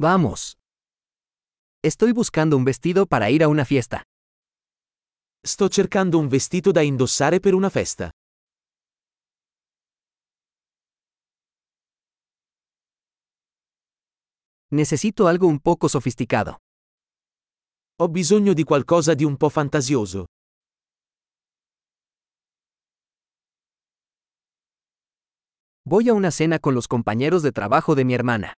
Vamos. Estoy buscando un vestido para ir a una fiesta. Sto cercando un vestito da indossare per una festa. Necesito algo un poco sofisticado. Ho bisogno di qualcosa di un po' fantasioso. Voy a una cena con los compañeros de trabajo de mi hermana.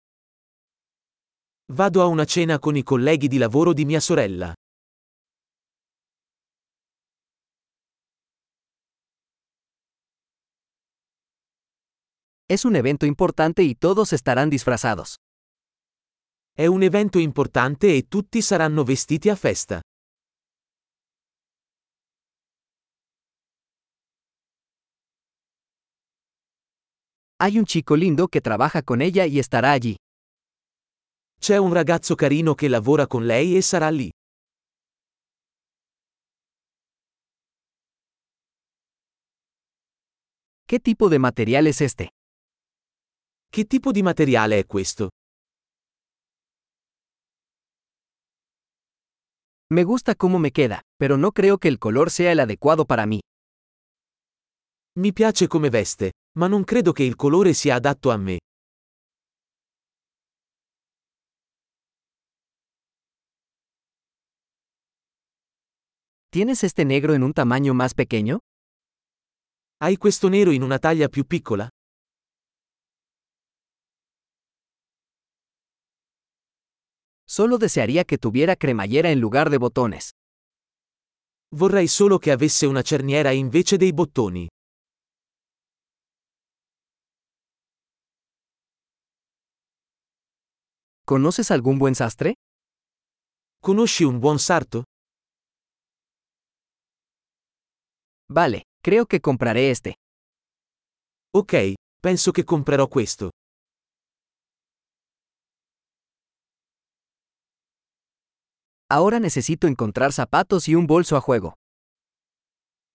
Vado a una cena con i colleghi di lavoro di mia sorella. Es un evento importante y todos estarán disfrazados. È un evento importante e tutti saranno vestiti a festa. Hay un chico lindo que trabaja con ella y estará allí. C'è un ragazzo carino che lavora con lei e sarà lì. ¿Qué tipo de material es este? Che tipo di materiale è questo? Me gusta cómo me queda, pero no creo que el color sea el adecuado para mí. Mi piace come veste, ma non credo che il colore sia adatto a me. ¿Tienes este negro en un tamaño más pequeño? Hai questo nero in una taglia più piccola? Solo desearía que tuviera cremallera en lugar de botones. Vorrei solo che avesse una cerniera invece dei bottoni. ¿Conoces algún buen sastre? Conosci un buon sarto? Vale, creo que compraré este. Ok, penso che comprerò questo. Ahora necesito encontrar zapatos y un bolso a juego.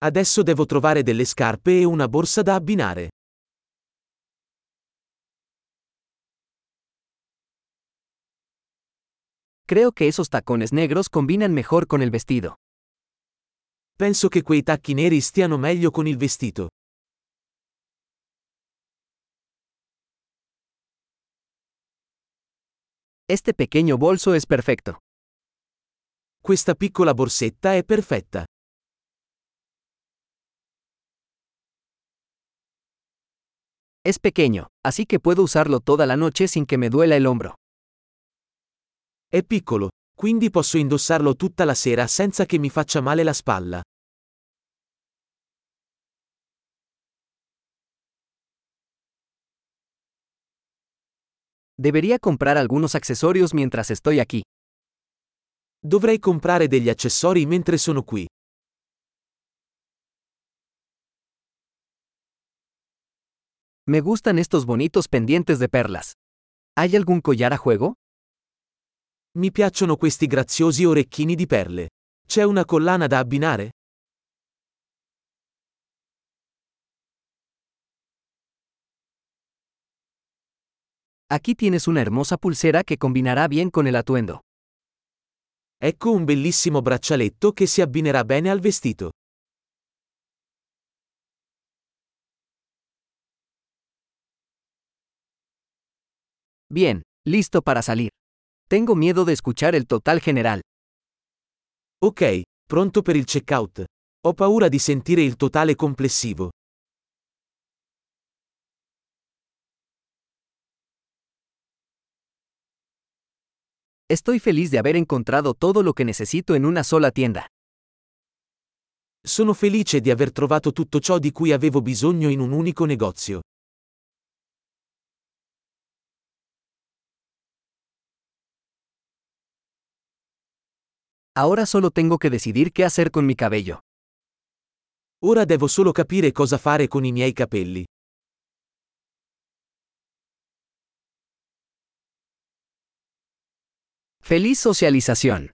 Adesso devo trovare delle scarpe e una borsa da abbinare. Creo que esos tacones negros combinan mejor con el vestido. Penso che quei tacchi neri stiano meglio con il vestito. Este pequeño bolso es perfecto. Questa piccola borsetta è perfetta. Es pequeño, así que puedo usarlo toda la noche sin que me duela el hombro. È piccolo, quindi posso indossarlo tutta la sera senza che mi faccia male la spalla. Debería comprar algunos accesorios mientras estoy aquí. Dovrei comprare degli accessori mentre sono qui. Me gustan estos bonitos pendientes de perlas. ¿Hay algún collar a juego? Mi piacciono questi graziosi orecchini di perle. C'è una collana da abbinare? Aquí tienes una hermosa pulsera que combinará bien con el atuendo. Ecco un bellissimo braccialetto che si abbinerà bene al vestito. Bien, listo para salir. Tengo miedo de escuchar el total general. Ok, pronto per il checkout. Ho paura di sentire il totale complessivo. Estoy feliz de haber encontrado todo lo que necesito en una sola tienda. Sono felice di aver trovato tutto ciò di cui avevo bisogno in un unico negozio. Ahora solo tengo que decidir qué hacer con mi cabello. Ora devo solo capire cosa fare con i miei capelli. Feliz socialización.